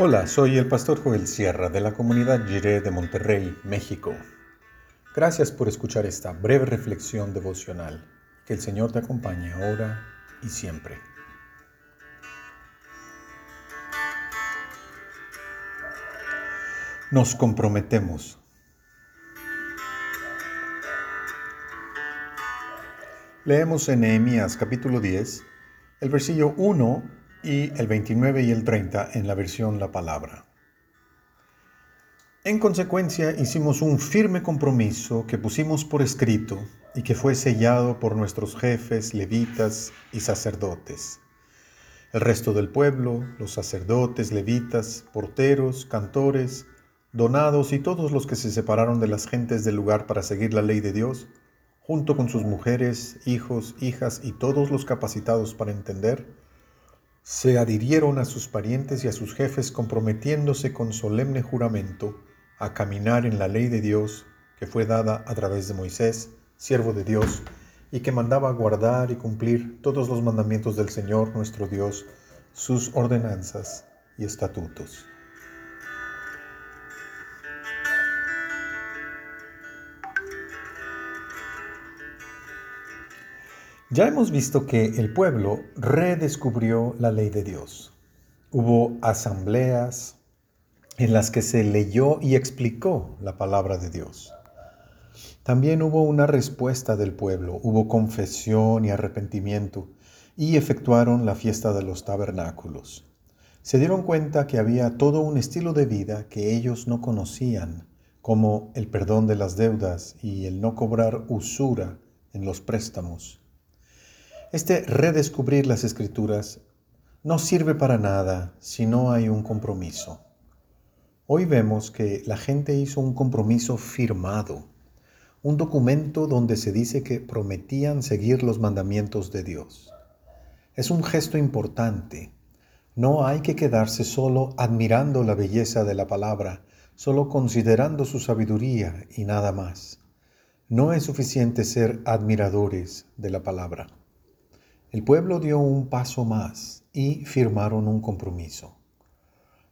Hola, soy el pastor Joel Sierra de la comunidad Jiré de Monterrey, México. Gracias por escuchar esta breve reflexión devocional. Que el Señor te acompañe ahora y siempre. Nos comprometemos. Leemos en Nehemías capítulo 10, el versículo 1 y el 29 y el 30 en la versión La Palabra. En consecuencia, hicimos un firme compromiso que pusimos por escrito y que fue sellado por nuestros jefes, levitas y sacerdotes. El resto del pueblo, los sacerdotes, levitas, porteros, cantores, donados y todos los que se separaron de las gentes del lugar para seguir la ley de Dios, junto con sus mujeres, hijos, hijas y todos los capacitados para entender, se adhirieron a sus parientes y a sus jefes comprometiéndose con solemne juramento a caminar en la ley de Dios que fue dada a través de Moisés, siervo de Dios, y que mandaba guardar y cumplir todos los mandamientos del Señor nuestro Dios, sus ordenanzas y estatutos. Ya hemos visto que el pueblo redescubrió la ley de Dios. Hubo asambleas en las que se leyó y explicó la palabra de Dios. También hubo una respuesta del pueblo, hubo confesión y arrepentimiento, y efectuaron la fiesta de los tabernáculos. Se dieron cuenta que había todo un estilo de vida que ellos no conocían, como el perdón de las deudas y el no cobrar usura en los préstamos. Este redescubrir las escrituras no sirve para nada si no hay un compromiso. Hoy vemos que la gente hizo un compromiso firmado, un documento donde se dice que prometían seguir los mandamientos de Dios. Es un gesto importante. No hay que quedarse solo admirando la belleza de la palabra, solo considerando su sabiduría y nada más. No es suficiente ser admiradores de la palabra. El pueblo dio un paso más y firmaron un compromiso.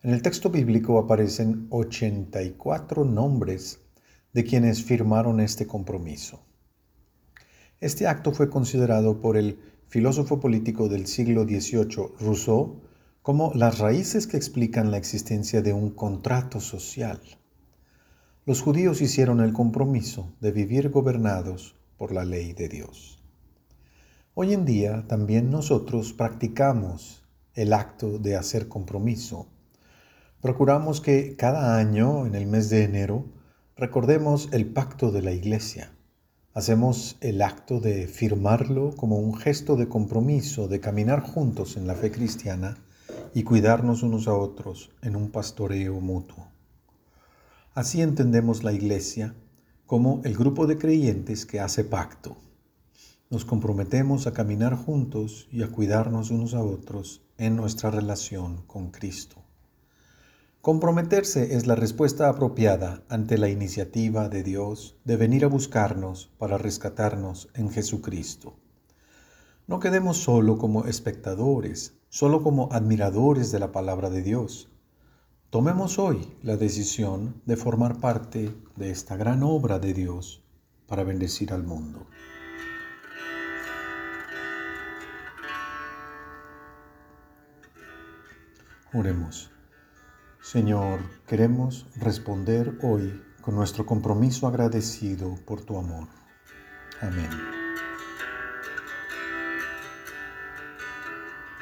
En el texto bíblico aparecen 84 nombres de quienes firmaron este compromiso. Este acto fue considerado por el filósofo político del siglo XVIII, Rousseau, como las raíces que explican la existencia de un contrato social. Los judíos hicieron el compromiso de vivir gobernados por la ley de Dios. Hoy en día también nosotros practicamos el acto de hacer compromiso. Procuramos que cada año, en el mes de enero, recordemos el pacto de la iglesia. Hacemos el acto de firmarlo como un gesto de compromiso, de caminar juntos en la fe cristiana y cuidarnos unos a otros en un pastoreo mutuo. Así entendemos la iglesia como el grupo de creyentes que hace pacto nos comprometemos a caminar juntos y a cuidarnos unos a otros en nuestra relación con Cristo. Comprometerse es la respuesta apropiada ante la iniciativa de Dios de venir a buscarnos para rescatarnos en Jesucristo. No quedemos solo como espectadores, solo como admiradores de la palabra de Dios. Tomemos hoy la decisión de formar parte de esta gran obra de Dios para bendecir al mundo. Oremos. Señor, queremos responder hoy con nuestro compromiso agradecido por tu amor. Amén.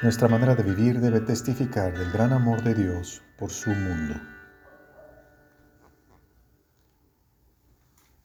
Nuestra manera de vivir debe testificar del gran amor de Dios por su mundo.